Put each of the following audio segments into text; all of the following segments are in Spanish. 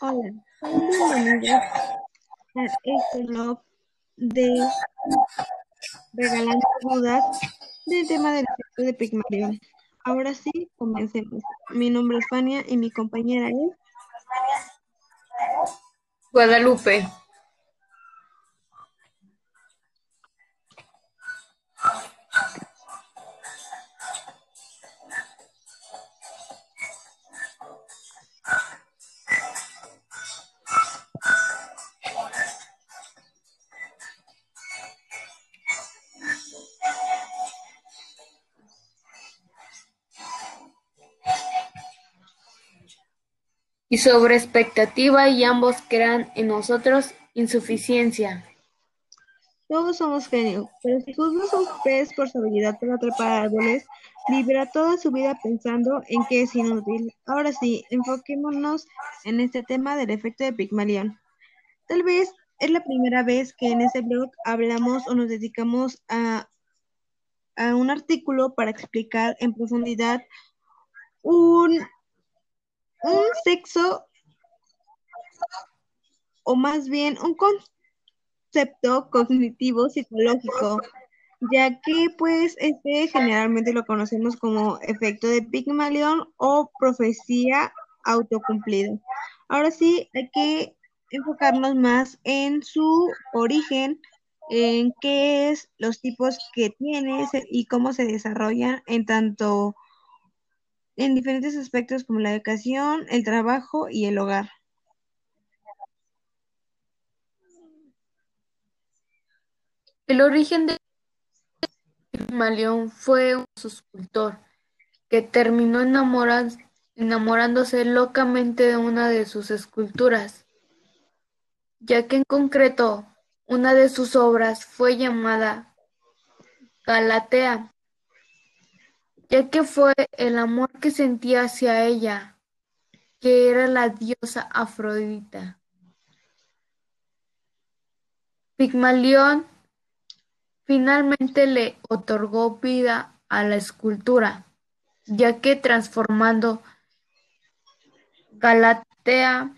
Bienvenidos a este blog de Regalando Dudas del tema del efecto de Pigmalión. Ahora sí, comencemos. Mi nombre es Fania y mi compañera es Guadalupe. Y sobre expectativa y ambos crean en nosotros insuficiencia. Todos somos genios, pero si juzgas un pez por su habilidad para trepar árboles, vivirá toda su vida pensando en que es inútil. Ahora sí, enfoquémonos en este tema del efecto de Pigmalión. Tal vez es la primera vez que en este blog hablamos o nos dedicamos a, a un artículo para explicar en profundidad un un sexo o más bien un concepto cognitivo psicológico, ya que pues este generalmente lo conocemos como efecto de Pygmalion o profecía autocumplida. Ahora sí, hay que enfocarnos más en su origen, en qué es los tipos que tiene y cómo se desarrollan en tanto en diferentes aspectos como la educación, el trabajo y el hogar. El origen de Maleón fue un escultor que terminó enamorándose locamente de una de sus esculturas, ya que en concreto una de sus obras fue llamada Galatea, ya que fue el amor que sentía hacia ella, que era la diosa Afrodita. Pigmalión finalmente le otorgó vida a la escultura, ya que transformando Galatea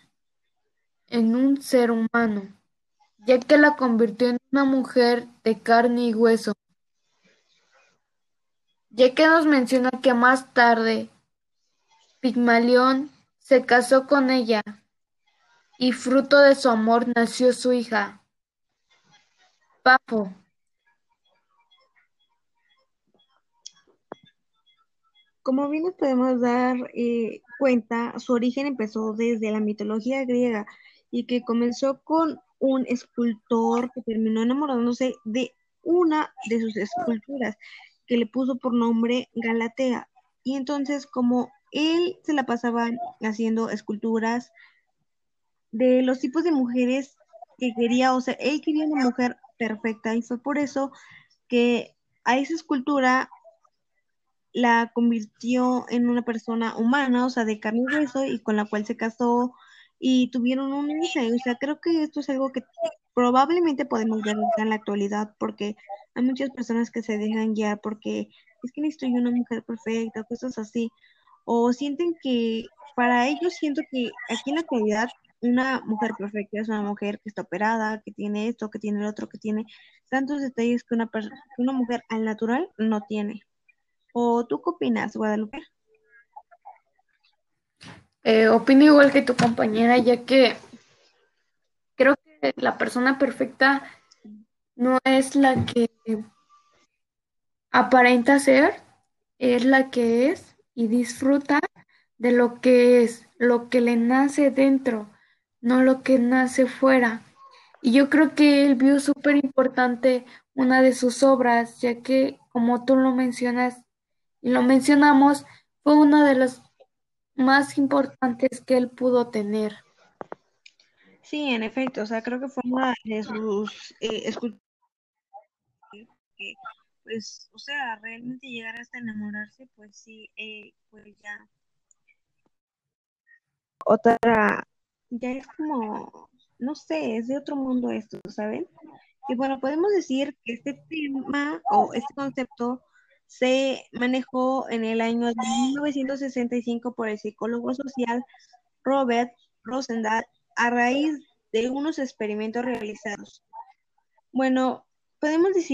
en un ser humano, ya que la convirtió en una mujer de carne y hueso, ya que nos menciona que más tarde Pigmalión se casó con ella y fruto de su amor nació su hija, Pafo. Como bien nos podemos dar eh, cuenta, su origen empezó desde la mitología griega y que comenzó con un escultor que terminó enamorándose de una de sus esculturas que le puso por nombre Galatea. Y entonces como él se la pasaba haciendo esculturas de los tipos de mujeres que quería, o sea, él quería una mujer perfecta y fue por eso que a esa escultura la convirtió en una persona humana, o sea, de carne y hueso, y con la cual se casó y tuvieron un hija. O sea, creo que esto es algo que probablemente podemos ver en la actualidad, porque hay muchas personas que se dejan guiar porque es que necesito yo una mujer perfecta, cosas así, o sienten que para ellos siento que aquí en la actualidad una mujer perfecta es una mujer que está operada, que tiene esto, que tiene el otro, que tiene tantos detalles que una, que una mujer al natural no tiene. ¿O tú qué opinas, Guadalupe? Eh, opino igual que tu compañera, ya que creo que la persona perfecta no es la que aparenta ser, es la que es y disfruta de lo que es, lo que le nace dentro, no lo que nace fuera. Y yo creo que él vio súper importante una de sus obras, ya que, como tú lo mencionas y lo mencionamos, fue una de las más importantes que él pudo tener. Sí, en efecto, o sea, creo que fue una de sus eh, esculturas pues, o sea, realmente llegar hasta enamorarse, pues sí, eh, pues ya. Otra, ya es como, no sé, es de otro mundo esto, ¿saben? Y bueno, podemos decir que este tema o este concepto se manejó en el año de 1965 por el psicólogo social Robert Rosendahl a raíz de unos experimentos realizados. Bueno, podemos decir